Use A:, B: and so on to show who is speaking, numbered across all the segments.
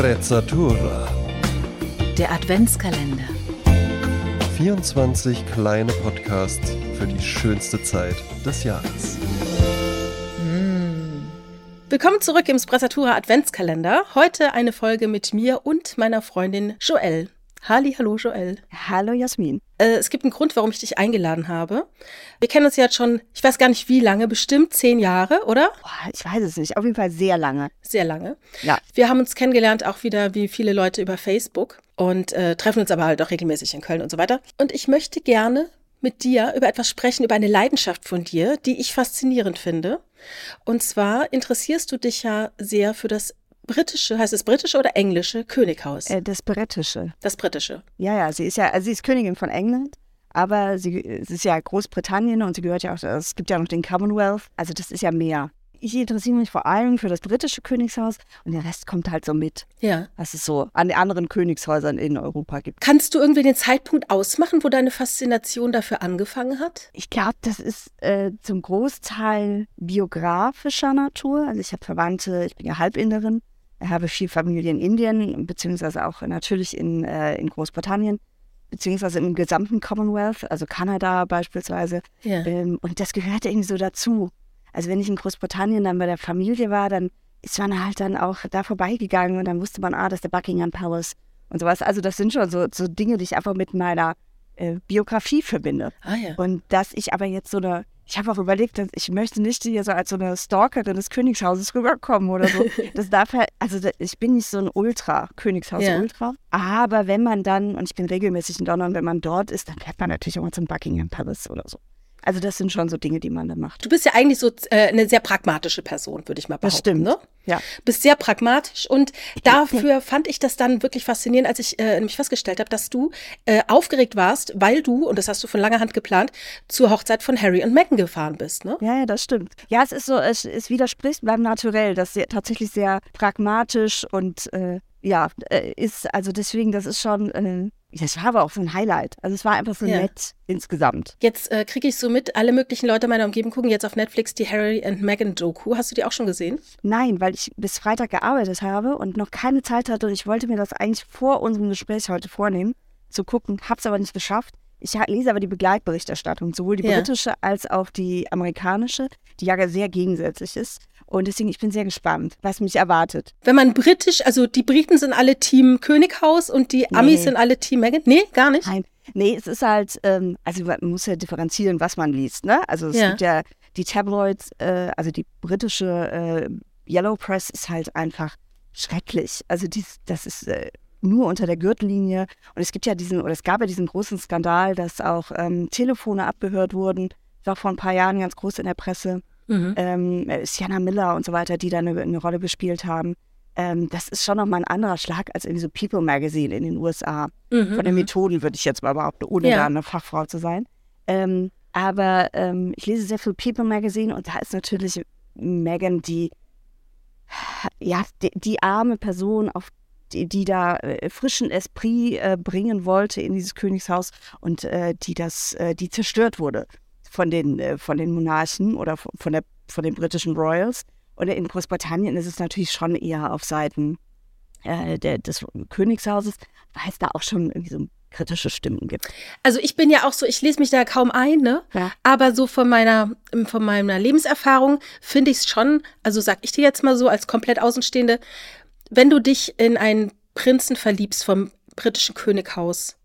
A: Sprezzatura.
B: Der Adventskalender.
A: 24 kleine Podcasts für die schönste Zeit des Jahres.
C: Willkommen zurück im Sprezzatura Adventskalender. Heute eine Folge mit mir und meiner Freundin Joelle. Halli, hallo Joelle.
D: Hallo Jasmin.
C: Äh, es gibt einen Grund, warum ich dich eingeladen habe. Wir kennen uns jetzt schon, ich weiß gar nicht wie lange, bestimmt zehn Jahre, oder?
D: Boah, ich weiß es nicht, auf jeden Fall sehr lange.
C: Sehr lange.
D: Ja.
C: Wir haben uns kennengelernt, auch wieder wie viele Leute über Facebook und äh, treffen uns aber halt auch regelmäßig in Köln und so weiter. Und ich möchte gerne mit dir über etwas sprechen, über eine Leidenschaft von dir, die ich faszinierend finde. Und zwar interessierst du dich ja sehr für das britische, heißt es britische oder englische Könighaus?
D: Äh, das britische.
C: Das britische.
D: Ja, ja, sie ist ja, also sie ist Königin von England, aber sie, sie ist ja Großbritannien und sie gehört ja auch, es gibt ja noch den Commonwealth, also das ist ja mehr. Ich interessiere mich vor allem für das britische Königshaus und der Rest kommt halt so mit,
C: Ja.
D: was es so an den anderen Königshäusern in Europa gibt.
C: Kannst du irgendwie den Zeitpunkt ausmachen, wo deine Faszination dafür angefangen hat?
D: Ich glaube, das ist äh, zum Großteil biografischer Natur. Also ich habe Verwandte, ich bin ja Halbinderin, habe viel Familie in Indien, beziehungsweise auch natürlich in, äh, in Großbritannien, beziehungsweise im gesamten Commonwealth, also Kanada beispielsweise.
C: Ja.
D: Ähm, und das gehörte irgendwie so dazu. Also wenn ich in Großbritannien dann bei der Familie war, dann ist man halt dann auch da vorbeigegangen und dann wusste man, ah, das ist der Buckingham Palace und sowas. Also das sind schon so, so Dinge, die ich einfach mit meiner äh, Biografie verbinde.
C: Ah ja.
D: Und dass ich aber jetzt so eine, ich habe auch überlegt, dass ich möchte nicht hier so als so eine Stalkerin des Königshauses rüberkommen oder so. Das darf halt, also ich bin nicht so ein Ultra, Königshaus-Ultra. Aber wenn man dann, und ich bin regelmäßig in London, wenn man dort ist, dann fährt man natürlich auch mal zum Buckingham Palace oder so. Also das sind schon so Dinge, die man dann macht.
C: Du bist ja eigentlich so äh, eine sehr pragmatische Person, würde ich mal behaupten.
D: Das stimmt.
C: Ne?
D: Ja.
C: Bist sehr pragmatisch und dafür fand ich das dann wirklich faszinierend, als ich äh, nämlich festgestellt habe, dass du äh, aufgeregt warst, weil du, und das hast du von langer Hand geplant, zur Hochzeit von Harry und Meghan gefahren bist, ne?
D: Ja, ja, das stimmt. Ja, es ist so, es, es widerspricht beim Naturell, das sehr, tatsächlich sehr pragmatisch und äh, ja, äh, ist, also deswegen, das ist schon, äh, das war aber auch so ein Highlight. Also es war einfach so
C: Ja.
D: nett insgesamt.
C: Jetzt äh, kriege ich so mit, alle möglichen Leute meiner Umgebung gucken jetzt auf Netflix die Harry and Meghan Doku. Hast du die auch schon gesehen?
D: Nein, weil ich bis Freitag gearbeitet habe und noch keine Zeit hatte und ich wollte mir das eigentlich vor unserem Gespräch heute vornehmen, zu gucken, hab's aber nicht geschafft. Ich lese aber die Begleitberichterstattung, sowohl die
C: Ja.
D: britische als auch die amerikanische, die ja sehr gegensätzlich ist. Und deswegen, ich bin sehr gespannt, was mich erwartet.
C: Wenn man britisch, also die Briten sind alle Team Könighaus und die Amis
D: Nee.
C: sind alle Team Meghan? Nee, gar nicht.
D: Nein, nee, es ist halt, ähm, also man muss ja differenzieren, was man liest, ne? Also es
C: Ja.
D: gibt ja die Tabloids, äh, also die britische äh, Yellow Press ist halt einfach schrecklich. Also dies, das ist äh, nur unter der Gürtellinie. Und es gibt ja diesen, oder es gab ja diesen großen Skandal, dass auch ähm, Telefone abgehört wurden. Das war vor ein paar Jahren ganz groß in der Presse.
C: Mhm.
D: Ähm, äh, Sienna Miller und so weiter, die da eine, eine Rolle gespielt haben. Ähm, das ist schon nochmal ein anderer Schlag als irgendwie so People Magazine in den USA
C: Mhm.
D: von den Methoden, würde ich jetzt mal behaupten, ohne
C: Ja.
D: da eine Fachfrau zu sein. Ähm, aber ähm, ich lese sehr viel People Magazine und da ist natürlich Megan die, ja, die, die arme Person, auf die, die da äh, frischen Esprit äh, bringen wollte in dieses Königshaus und äh, die das, äh, die zerstört wurde von den, äh, von den Monarchen oder von, der, von den britischen Royals. Und in Großbritannien ist es natürlich schon eher auf Seiten der, des Königshauses, weil es da auch schon irgendwie so kritische Stimmen gibt.
C: Also ich bin ja auch so, ich lese mich da kaum ein, ne?
D: Ja.
C: Aber so von meiner, von meiner Lebenserfahrung finde ich es schon, also sag ich dir jetzt mal so als komplett Außenstehende, wenn du dich in einen Prinzen verliebst vom britischen Könighaus,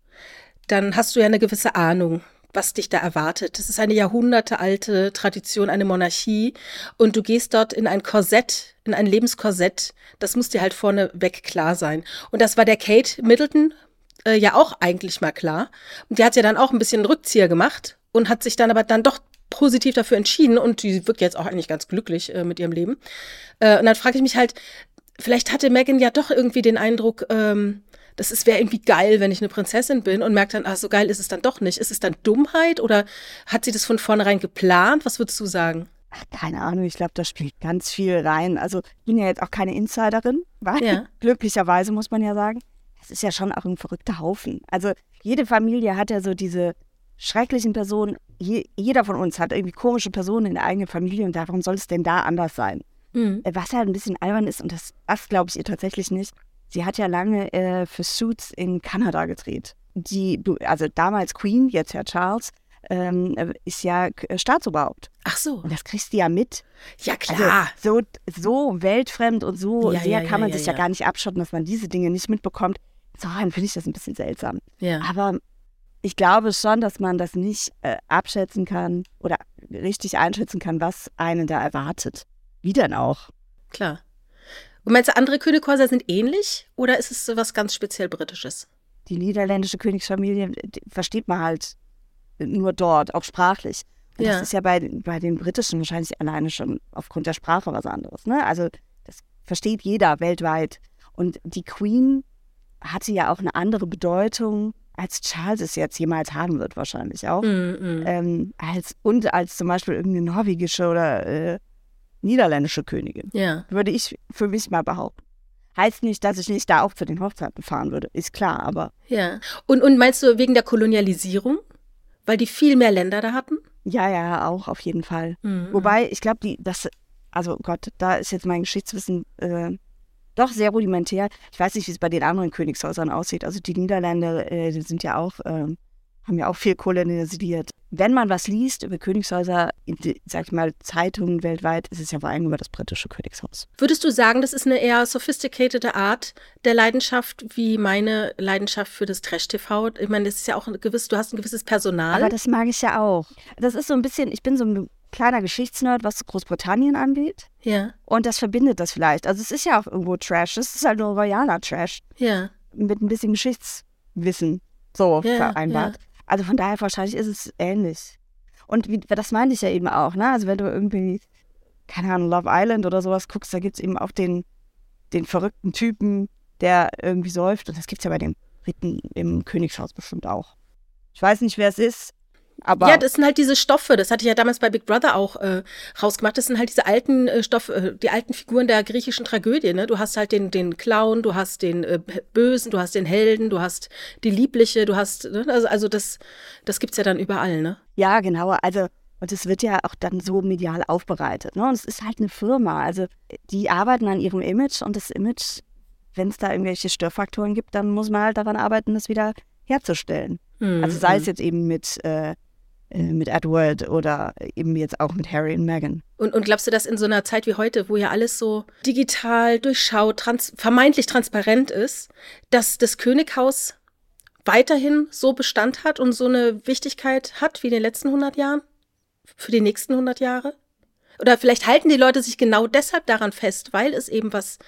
C: dann hast du ja eine gewisse Ahnung, was dich da erwartet. Das ist eine jahrhundertealte Tradition, eine Monarchie. Und du gehst dort in ein Korsett, in ein Lebenskorsett. Das muss dir halt vorneweg klar sein. Und das war der Kate Middleton äh, ja auch eigentlich mal klar. Und die hat ja dann auch ein bisschen Rückzieher gemacht und hat sich dann aber dann doch positiv dafür entschieden und die wirkt jetzt auch eigentlich ganz glücklich äh, mit ihrem Leben. Äh, und dann frage ich mich halt, vielleicht hatte Megan ja doch irgendwie den Eindruck, ähm, das wäre irgendwie geil, wenn ich eine Prinzessin bin und merkt dann, ach, so geil ist es dann doch nicht. Ist es dann Dummheit oder hat sie das von vornherein geplant? Was würdest du sagen?
D: Ach, keine Ahnung, ich glaube, da spielt ganz viel rein. Also ich bin ja jetzt auch keine Insiderin, weil
C: Ja.
D: glücklicherweise muss man ja sagen, es ist ja schon auch ein verrückter Haufen. Also jede Familie hat ja so diese schrecklichen Personen. Je, jeder von uns hat irgendwie komische Personen in der eigenen Familie und warum soll es denn da anders sein?
C: Mhm.
D: Äh, Was halt ein bisschen albern ist, und das, das glaube ich ihr tatsächlich nicht, sie hat ja lange äh, für Suits in Kanada gedreht. Die, also damals Queen, jetzt Herr Charles, ähm, ist ja äh, Staatsoberhaupt.
C: Ach so.
D: Und das kriegst du ja mit.
C: Ja, klar.
D: Also, so, so weltfremd und so
C: Ja,
D: sehr
C: ja,
D: kann man
C: ja,
D: sich
C: ja.
D: gar nicht abschotten, dass man diese Dinge nicht mitbekommt. Insofern finde ich das ein bisschen seltsam.
C: Ja.
D: Aber ich glaube schon, dass man das nicht äh, abschätzen kann oder richtig einschätzen kann, was einen da erwartet. Wie denn auch?
C: Klar. Und meinst du, andere Könighäuser sind ähnlich oder ist es so was ganz speziell Britisches?
D: Die niederländische Königsfamilie versteht man halt nur dort, auch sprachlich. Und
C: Ja.
D: das ist ja bei, bei den Britischen wahrscheinlich alleine schon aufgrund der Sprache was anderes. Ne? Also das versteht jeder weltweit. Und die Queen hatte ja auch eine andere Bedeutung, als Charles es jetzt jemals haben wird, wahrscheinlich auch.
C: Mm, mm.
D: Ähm, als, und als zum Beispiel irgendeine norwegische oder äh, niederländische Königin.
C: Ja.
D: Würde ich für mich mal behaupten. Heißt nicht, dass ich nicht da auch zu den Hochzeiten fahren würde, ist klar, aber
C: Ja. Und, und meinst du wegen der Kolonialisierung? Weil die viel mehr Länder da hatten?
D: ja, ja, auch auf jeden Fall.
C: Mhm.
D: Wobei, ich glaube, die, das, also Gott, da ist jetzt mein Geschichtswissen äh, doch sehr rudimentär. Ich weiß nicht, wie es bei den anderen Königshäusern aussieht. Also die Niederländer, äh, sind ja auch, ähm, haben ja auch viel kolonialisiert. Wenn man was liest über Königshäuser, in sag ich mal, Zeitungen weltweit, ist es ja vor allem über das britische Königshaus.
C: Würdest du sagen, das ist eine eher sophisticated Art der Leidenschaft, wie meine Leidenschaft für das Trash-TV? Ich meine, das ist ja auch ein gewiss, du hast ein gewisses Personal.
D: Aber das mag ich ja auch. Das ist so ein bisschen, ich bin so ein kleiner Geschichtsnerd, was Großbritannien angeht.
C: ja,
D: Und das verbindet das vielleicht. Also es ist ja auch irgendwo Trash. Es ist halt nur royaler Trash.
C: ja.
D: Mit ein bisschen Geschichtswissen so
C: Ja,
D: vereinbart. Also von daher wahrscheinlich ist es ähnlich. Und wie, das meinte ich ja eben auch, ne? Also wenn du irgendwie, keine Ahnung, Love Island oder sowas guckst, da gibt es eben auch den, den verrückten Typen, der irgendwie säuft. Und das gibt es ja bei den Briten im Königshaus bestimmt auch. Ich weiß nicht, wer es ist, aber
C: Ja, das sind halt diese Stoffe. Das hatte ich ja damals bei Big Brother auch äh, rausgemacht. Das sind halt diese alten äh, Stoffe, äh, die alten Figuren der griechischen Tragödie. Ne? Du hast halt den, den Clown, du hast den äh, Bösen, du hast den Helden, du hast die Liebliche, du hast, ne? also, also das, das gibt's ja dann überall, ne?
D: Ja, genau. Also, und es wird ja auch dann so medial aufbereitet. Ne? Und es ist halt eine Firma. Also, die arbeiten an ihrem Image und das Image, wenn es da irgendwelche Störfaktoren gibt, dann muss man halt daran arbeiten, das wieder herzustellen.
C: Hm,
D: Also, sei
C: hm.
D: es jetzt eben mit, äh, mit Edward oder eben jetzt auch mit Harry und Meghan.
C: Und, und glaubst du, dass in so einer Zeit wie heute, wo ja alles so digital, durchschaut, trans vermeintlich transparent ist, dass das Könighaus weiterhin so Bestand hat und so eine Wichtigkeit hat wie in den letzten 100 Jahren? Für die nächsten 100 Jahre? Oder vielleicht halten die Leute sich genau deshalb daran fest, weil es eben was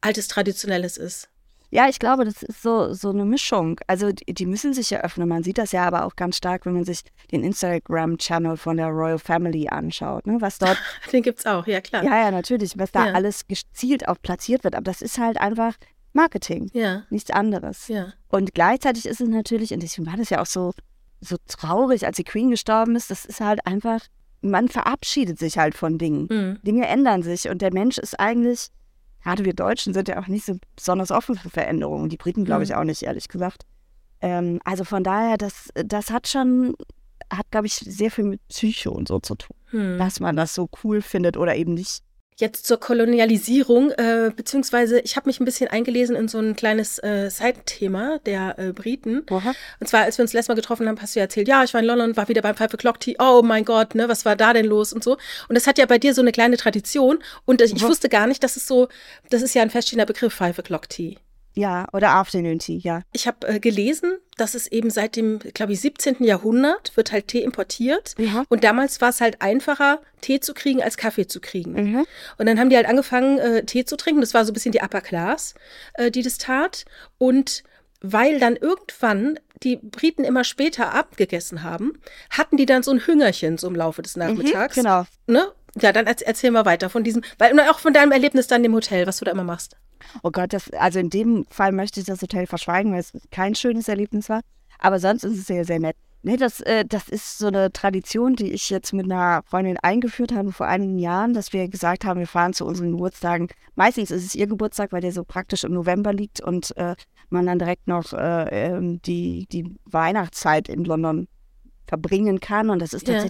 C: Altes, Traditionelles ist.
D: Ja, ich glaube, das ist so, so eine Mischung. Also die, die müssen sich ja öffnen. Man sieht das ja aber auch ganz stark, wenn man sich den Instagram-Channel von der Royal Family anschaut, ne? was dort
C: Den gibt's auch, ja klar.
D: Ja, ja, natürlich, was da
C: Ja.
D: alles gezielt auch platziert wird. Aber das ist halt einfach Marketing,
C: Ja,
D: nichts anderes.
C: ja.
D: Und gleichzeitig ist es natürlich, und deswegen war das ja auch so, so traurig, als die Queen gestorben ist, das ist halt einfach, man verabschiedet sich halt von Dingen.
C: Hm.
D: Dinge ändern sich und der Mensch ist eigentlich, gerade wir Deutschen sind ja auch nicht so besonders offen für Veränderungen. Die Briten glaube ich auch nicht, ehrlich gesagt. Ähm, also von daher, das, das hat schon, hat glaube ich sehr viel mit Psycho und so zu tun,
C: Hm.
D: dass man das so cool findet oder eben nicht.
C: Jetzt zur Kolonialisierung, äh, beziehungsweise ich habe mich ein bisschen eingelesen in so ein kleines äh, Seitenthema der äh, Briten. Und zwar, als wir uns letztes Mal getroffen haben, hast du ja erzählt, ja, ich war in London, war wieder beim Five O'Clock Tea. Oh mein Gott, ne, was war da denn los und so. Und das hat ja bei dir so eine kleine Tradition. Und ich, ich wusste gar nicht, dass es so, das ist ja ein feststehender Begriff, Five O'Clock Tea.
D: Ja, oder Afternoon Tea, ja.
C: Ich habe äh, gelesen, dass es eben seit dem, glaube ich, 17. Jahrhundert wird halt Tee importiert.
D: Ja.
C: Und damals war es halt einfacher, Tee zu kriegen, als Kaffee zu kriegen.
D: Mhm.
C: Und dann haben die halt angefangen, äh, Tee zu trinken. Das war so ein bisschen die Upper Class, äh, die das tat. Und weil dann irgendwann die Briten immer später abgegessen haben, hatten die dann so ein Hüngerchen so im Laufe des Nachmittags.
D: genau.
C: Ne? Ja, dann erz- erzähl mal weiter von diesem, weil und auch von deinem Erlebnis dann im Hotel, was du da immer machst.
D: Oh Gott, das, also in dem Fall möchte ich das Hotel verschweigen, weil es kein schönes Erlebnis war. Aber sonst ist es sehr, sehr nett. Nee, das, äh, das ist so eine Tradition, die ich jetzt mit einer Freundin eingeführt habe vor einigen Jahren, dass wir gesagt haben, wir fahren zu unseren Geburtstagen. Meistens ist es ihr Geburtstag, weil der so praktisch im November liegt und äh, man dann direkt noch äh, ähm, die, die Weihnachtszeit in London verbringen kann. Und das ist
C: Ja.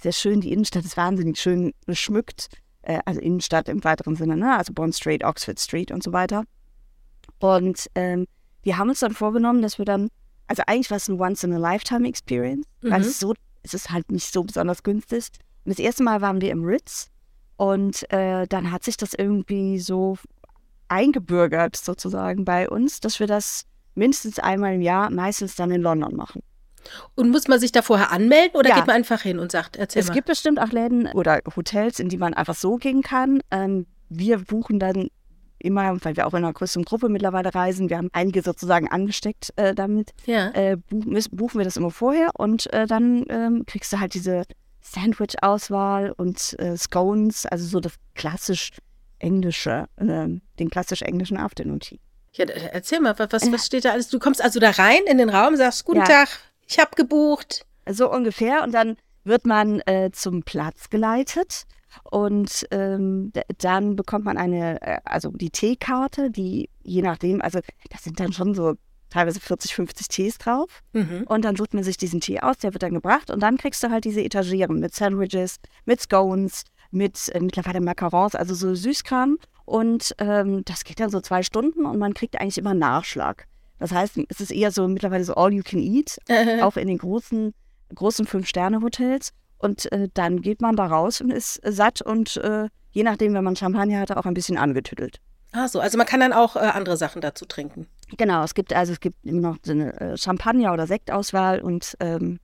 D: Sehr schön. Die Innenstadt ist wahnsinnig schön geschmückt. Äh, also Innenstadt im weiteren Sinne, ne? also Bond Street, Oxford Street und so weiter. Und ähm, wir haben uns dann vorgenommen, dass wir dann, also eigentlich war es ein Once-in-a-Lifetime-Experience, weil
C: Mhm.
D: es ist so, es ist halt nicht so besonders günstig. Und das erste Mal waren wir im Ritz und äh, dann hat sich das irgendwie so eingebürgert sozusagen bei uns, dass wir das mindestens einmal im Jahr, meistens dann in London machen.
C: Und muss man sich da vorher anmelden oder
D: Ja.
C: geht man einfach hin und sagt, erzähl
D: Es
C: mal.
D: gibt bestimmt auch Läden oder Hotels, in die man einfach so gehen kann. Ähm, wir buchen dann immer, weil wir auch in einer größeren Gruppe mittlerweile reisen, wir haben einige sozusagen angesteckt äh, damit,
C: ja.
D: äh, buchen, buchen wir das immer vorher und äh, dann ähm, kriegst du halt diese Sandwich-Auswahl und äh, Scones, also so das klassisch englische, ähm, den klassisch englischen Afternoon Tea.
C: ja, erzähl mal, was, was steht da alles? Du kommst also da rein in den Raum, sagst, guten
D: Ja.
C: Tag, ich habe gebucht.
D: So ungefähr. Und dann wird man äh, zum Platz geleitet. Und ähm, dann bekommt man eine, äh, also die Teekarte, die je nachdem, also da sind dann schon so teilweise 40, 50 Tees drauf.
C: Mhm.
D: Und dann sucht man sich diesen Tee aus, der wird dann gebracht. Und dann kriegst du halt diese Etagieren mit Sandwiches, mit Scones, mit äh, mittlerweile Macarons, also so Süßkram. Und ähm, das geht dann so zwei Stunden und man kriegt eigentlich immer Nachschlag. Das heißt, es ist eher so mittlerweile so all you can eat auch in den großen, großen Fünf-Sterne-Hotels. Und äh, dann geht man da raus und ist äh, satt und äh, je nachdem, wenn man Champagner hatte, auch ein bisschen angetüttelt.
C: ah, so, also man kann dann auch äh, andere Sachen dazu trinken.
D: Genau, es gibt also es gibt immer noch so eine äh, Champagner- oder Sektauswahl und ähm,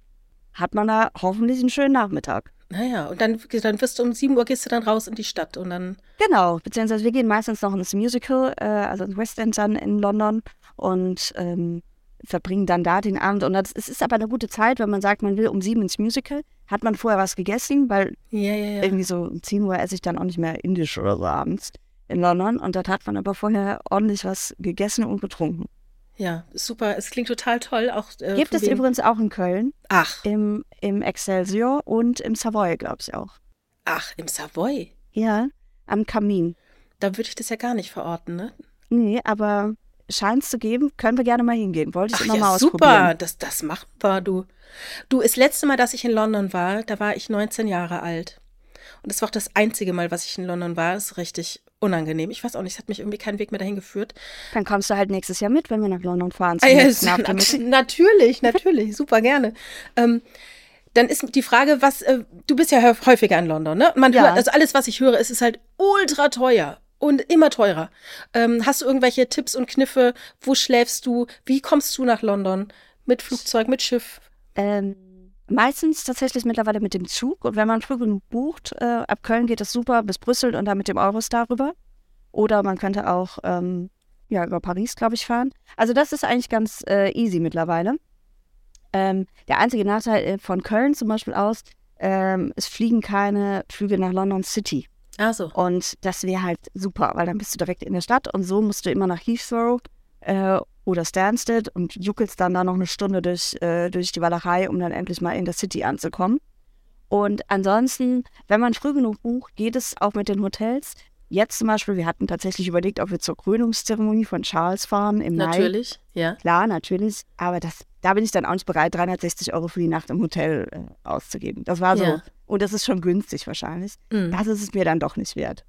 D: hat man da hoffentlich einen schönen Nachmittag.
C: Naja, und dann, dann wirst du um 7 Uhr gehst du dann raus in die Stadt und dann.
D: Genau, beziehungsweise wir gehen meistens noch ins Musical, äh, also ins West End dann in London und ähm, verbringen dann da den Abend. Und das, es ist aber eine gute Zeit, wenn man sagt, man will um sieben ins Musical, hat man vorher was gegessen, weil
C: Ja, ja, ja.
D: irgendwie so um 10 Uhr esse ich dann auch nicht mehr indisch oder so abends in London. Und dort hat man aber vorher ordentlich was gegessen und getrunken.
C: Ja, super. Es klingt total toll. Auch, äh,
D: Gibt es
C: wegen-
D: übrigens auch in Köln,
C: Ach,
D: im, im Excelsior und im Savoy, glaube ich auch.
C: ach, im Savoy.
D: Ja, am Kamin.
C: Da würde ich das ja gar nicht verorten, ne?
D: Nee, aber scheint es zu geben, können wir gerne mal hingehen. Wollte ich
C: Ach
D: immer
C: ja,
D: mal
C: super.
D: ausprobieren.
C: Das, das machen wir, du. Du, das letzte Mal, dass ich in London war, da war ich 19 Jahre alt. Und das war auch das einzige Mal, was ich in London war. Das ist richtig unangenehm. Ich weiß auch nicht, es hat mich irgendwie keinen Weg mehr dahin geführt.
D: Dann kommst du halt nächstes Jahr mit, wenn wir nach London fahren.
C: Ah,
D: nächsten
C: nat natürlich, natürlich, super gerne. Ähm, dann ist die Frage, was, äh, du bist ja hä- häufiger in London, ne? Man
D: Ja.
C: hört, also alles, was ich höre, es ist halt ultra teuer und immer teurer. Ähm, hast du irgendwelche Tipps und Kniffe? Wo schläfst du? Wie kommst du nach London? Mit Flugzeug, mit Schiff?
D: Ähm, meistens tatsächlich mittlerweile mit dem Zug. Und wenn man früh genug bucht, äh, ab Köln geht es super bis Brüssel und dann mit dem Eurostar rüber. Oder man könnte auch ähm, ja, über Paris, glaube ich, fahren. Also das ist eigentlich ganz äh, easy mittlerweile. Ähm, der einzige Nachteil äh, von Köln zum Beispiel aus, ähm, es fliegen keine Flüge nach London City.
C: Ah, so.
D: Und das wäre halt super, weil dann bist du direkt in der Stadt und so musst du immer nach Heathrow äh, oder Stansted und juckelst dann da noch eine Stunde durch, äh, durch die Walachei, um dann endlich mal in der City anzukommen. Und ansonsten, wenn man früh genug bucht, geht es auch mit den Hotels. Jetzt zum Beispiel, wir hatten tatsächlich überlegt, ob wir zur Krönungszeremonie von Charles fahren im Mai.
C: Natürlich, ja.
D: Klar, natürlich. Aber das, da bin ich dann auch nicht bereit, 360 Euro für die Nacht im Hotel äh, auszugeben. Das war so.
C: Ja.
D: Und das ist schon günstig wahrscheinlich.
C: Mhm.
D: Das ist es mir dann doch nicht wert.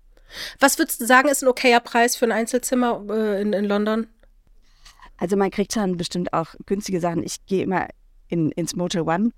C: Was würdest du sagen, ist ein okayer Preis für ein Einzelzimmer äh, in, in London?
D: Also man kriegt dann bestimmt auch günstige Sachen. Ich gehe immer in, ins Motel One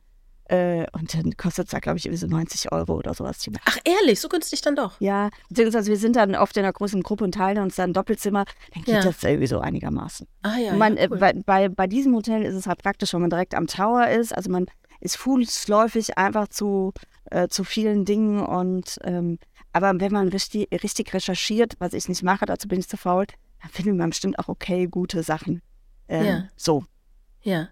D: äh, und dann kostet es da, glaube ich, irgendwie so 90 Euro oder sowas.
C: Ach, ehrlich, so günstig dann doch.
D: Ja, beziehungsweise wir sind dann oft in einer großen Gruppe und teilen uns dann ein Doppelzimmer. Dann geht
C: Ja.
D: das irgendwie so einigermaßen.
C: Ah ja,
D: man,
C: ja
D: äh,
C: cool.
D: bei, bei, bei diesem Hotel ist es halt praktisch, wenn man direkt am Tower ist. Also man ist fußläufig einfach zu, äh, zu vielen Dingen und ähm, aber wenn man richtig, richtig recherchiert, was ich nicht mache, dazu bin ich zu faul, dann findet man bestimmt auch okay gute Sachen. Ähm,
C: Ja.
D: So.
C: Ja.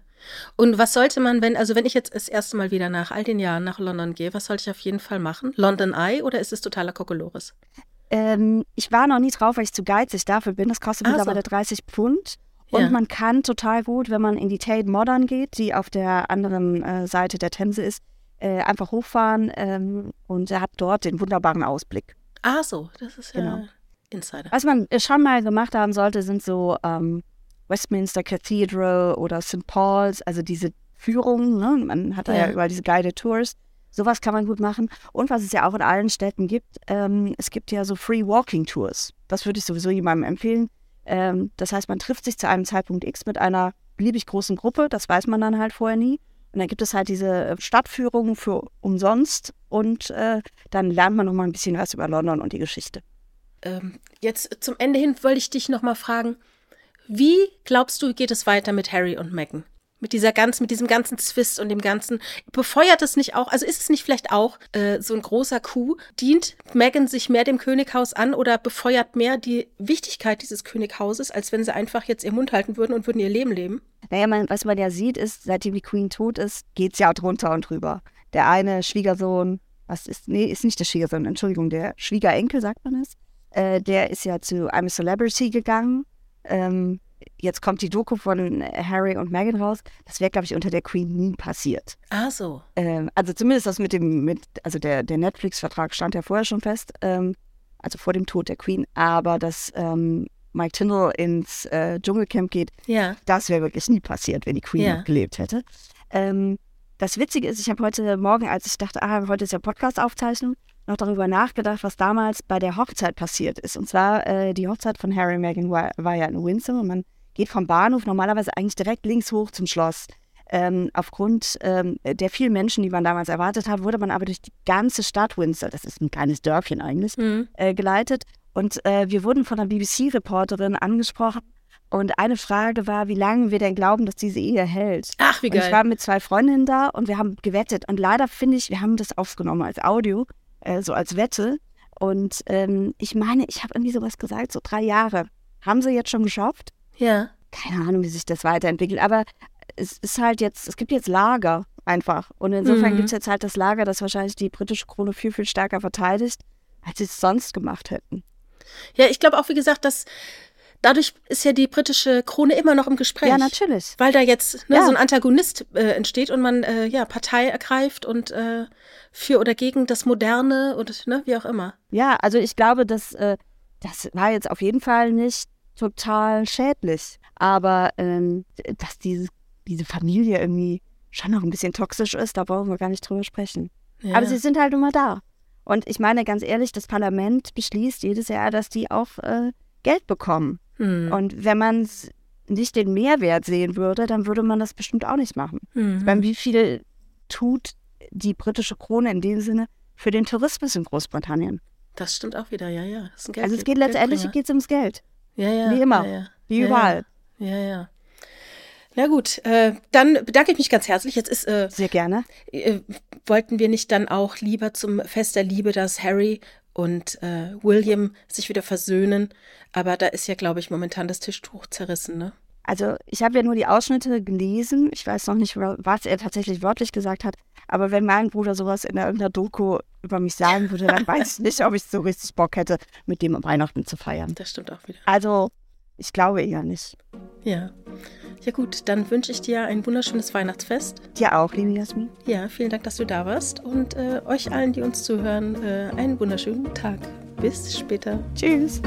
C: Und was sollte man, wenn, also wenn ich jetzt das erste Mal wieder nach all den Jahren nach London gehe, was sollte ich auf jeden Fall machen? London Eye oder ist es totaler Kokolores?
D: Ähm, ich war noch nie drauf, weil ich zu geizig dafür bin. Das kostet
C: Ah, so.
D: mittlerweile 30 Pfund. Und
C: Ja.
D: man kann total gut, wenn man in die Tate Modern geht, die auf der anderen äh, Seite der Themse ist, äh, einfach hochfahren ähm, und er hat dort den wunderbaren Ausblick.
C: Ah, so, das ist ja
D: Genau.
C: Insider.
D: Was man äh, schon mal gemacht haben sollte, sind so ähm, Westminster Cathedral oder St. Paul's, also diese Führungen. Ne? Man hat da ja. Überall diese Guided Tours. Sowas kann man gut machen. Und was es ja auch in allen Städten gibt, ähm, es gibt ja so Free Walking Tours. Das würde ich sowieso jemandem empfehlen. Ähm, das heißt, man trifft sich zu einem Zeitpunkt X mit einer beliebig großen Gruppe, das weiß man dann halt vorher nie. Und dann gibt es halt diese äh, Stadtführungen für umsonst und äh, dann lernt man nochmal ein bisschen was über London und die Geschichte.
C: Ähm, jetzt zum Ende hin wollte ich dich nochmal fragen, wie glaubst du, geht es weiter mit Harry und Meghan? Mit dieser ganzen, mit diesem ganzen Zwist und dem ganzen, befeuert es nicht auch, also ist es nicht vielleicht auch äh, so ein großer Coup? Dient Meghan sich mehr dem Könighaus an oder befeuert mehr die Wichtigkeit dieses Könighauses, als wenn sie einfach jetzt ihr Mund halten würden und würden ihr Leben leben?
D: Naja, man, was man ja sieht, ist, seitdem die Queen tot ist, geht es ja drunter und drüber. Der eine Schwiegersohn, was ist, nee, ist nicht der Schwiegersohn, Entschuldigung, der Schwiegerenkel, sagt man es, äh, der ist ja zu I'm a Celebrity gegangen. Ähm, jetzt kommt die Doku von Harry und Meghan raus. Das wäre, glaube ich, unter der Queen nie passiert.
C: Ah, so.
D: Ähm, also zumindest das mit dem, mit, also der, der Netflix-Vertrag stand ja vorher schon fest, ähm, also vor dem Tod der Queen, aber dass ähm, Mike Tyndall ins äh, Dschungelcamp geht,
C: Ja.
D: das wäre wirklich nie passiert, wenn die Queen
C: Ja.
D: noch gelebt hätte. Ähm, das Witzige ist, ich habe heute Morgen, als ich dachte, ah, heute ist ja Podcast-Aufzeichnung, noch darüber nachgedacht, was damals bei der Hochzeit passiert ist. Und zwar, äh, die Hochzeit von Harry und Meghan war, war ja in Windsor und man geht vom Bahnhof normalerweise eigentlich direkt links hoch zum Schloss. Ähm, aufgrund ähm, der vielen Menschen, die man damals erwartet hat, wurde man aber durch die ganze Stadt Windsor, das ist ein kleines Dörfchen eigentlich,
C: Mhm.
D: äh, geleitet. Und äh, wir wurden von einer BBC-Reporterin angesprochen. Und eine Frage war, wie lange wir denn glauben, dass diese Ehe hält.
C: Ach, wie
D: Und ich
C: geil.
D: war mit zwei Freundinnen da und wir haben gewettet. Und leider finde ich, wir haben das aufgenommen als Audio, äh, so als Wette. Und ähm, ich meine, ich habe irgendwie sowas gesagt, so drei Jahre. Haben sie jetzt schon geschafft?
C: Ja.
D: Keine Ahnung, wie sich das weiterentwickelt. Aber es ist halt jetzt, es gibt jetzt Lager einfach. Und insofern
C: Mhm.
D: gibt es jetzt halt das Lager, das wahrscheinlich die britische Krone viel, viel stärker verteidigt, als sie es sonst gemacht hätten.
C: Ja, ich glaube auch, wie gesagt, dass dadurch ist ja die britische Krone immer noch im Gespräch.
D: Ja, natürlich.
C: Weil da jetzt ne,
D: Ja.
C: so ein Antagonist äh, entsteht und man äh, ja Partei ergreift und äh, für oder gegen das Moderne und ne, wie auch immer.
D: Ja, also ich glaube, dass äh, das war jetzt auf jeden Fall nicht total schädlich. Aber ähm, dass diese, diese Familie irgendwie schon noch ein bisschen toxisch ist, da brauchen wir gar nicht drüber sprechen.
C: Ja.
D: Aber sie sind halt immer da. Und ich meine ganz ehrlich, das Parlament beschließt jedes Jahr, dass die auch äh, Geld bekommen.
C: Hm.
D: Und wenn man nicht den Mehrwert sehen würde, dann würde man das bestimmt auch nicht machen.
C: Mhm.
D: Meine, wie viel tut die britische Krone in dem Sinne für den Tourismus in Großbritannien?
C: Das stimmt auch wieder, ja, ja.
D: Also es geht letztendlich geht's ums Geld.
C: ja, ja,
D: wie immer.
C: Ja, ja.
D: Wie überall.
C: Ja, ja. ja. Na gut, äh, dann bedanke ich mich ganz herzlich. Jetzt ist, äh,
D: Sehr gerne.
C: äh, wollten wir nicht dann auch lieber zum Fest der Liebe, dass Harry und äh, William sich wieder versöhnen? Aber da ist ja, glaube ich, momentan das Tischtuch zerrissen, ne?
D: Also ich habe ja nur die Ausschnitte gelesen. Ich weiß noch nicht, was er tatsächlich wörtlich gesagt hat. Aber wenn mein Bruder sowas in irgendeiner Doku über mich sagen würde, dann weiß ich nicht, ob ich so richtig Bock hätte, mit dem Weihnachten zu feiern.
C: Das stimmt auch wieder.
D: Also ich glaube eher nicht.
C: Ja. Ja gut, dann wünsche ich dir ein wunderschönes Weihnachtsfest.
D: Dir auch, liebe Jasmin.
C: Ja, vielen Dank, dass du da warst. Und äh, euch allen, die uns zuhören, äh, einen wunderschönen Tag. Bis später.
D: Tschüss.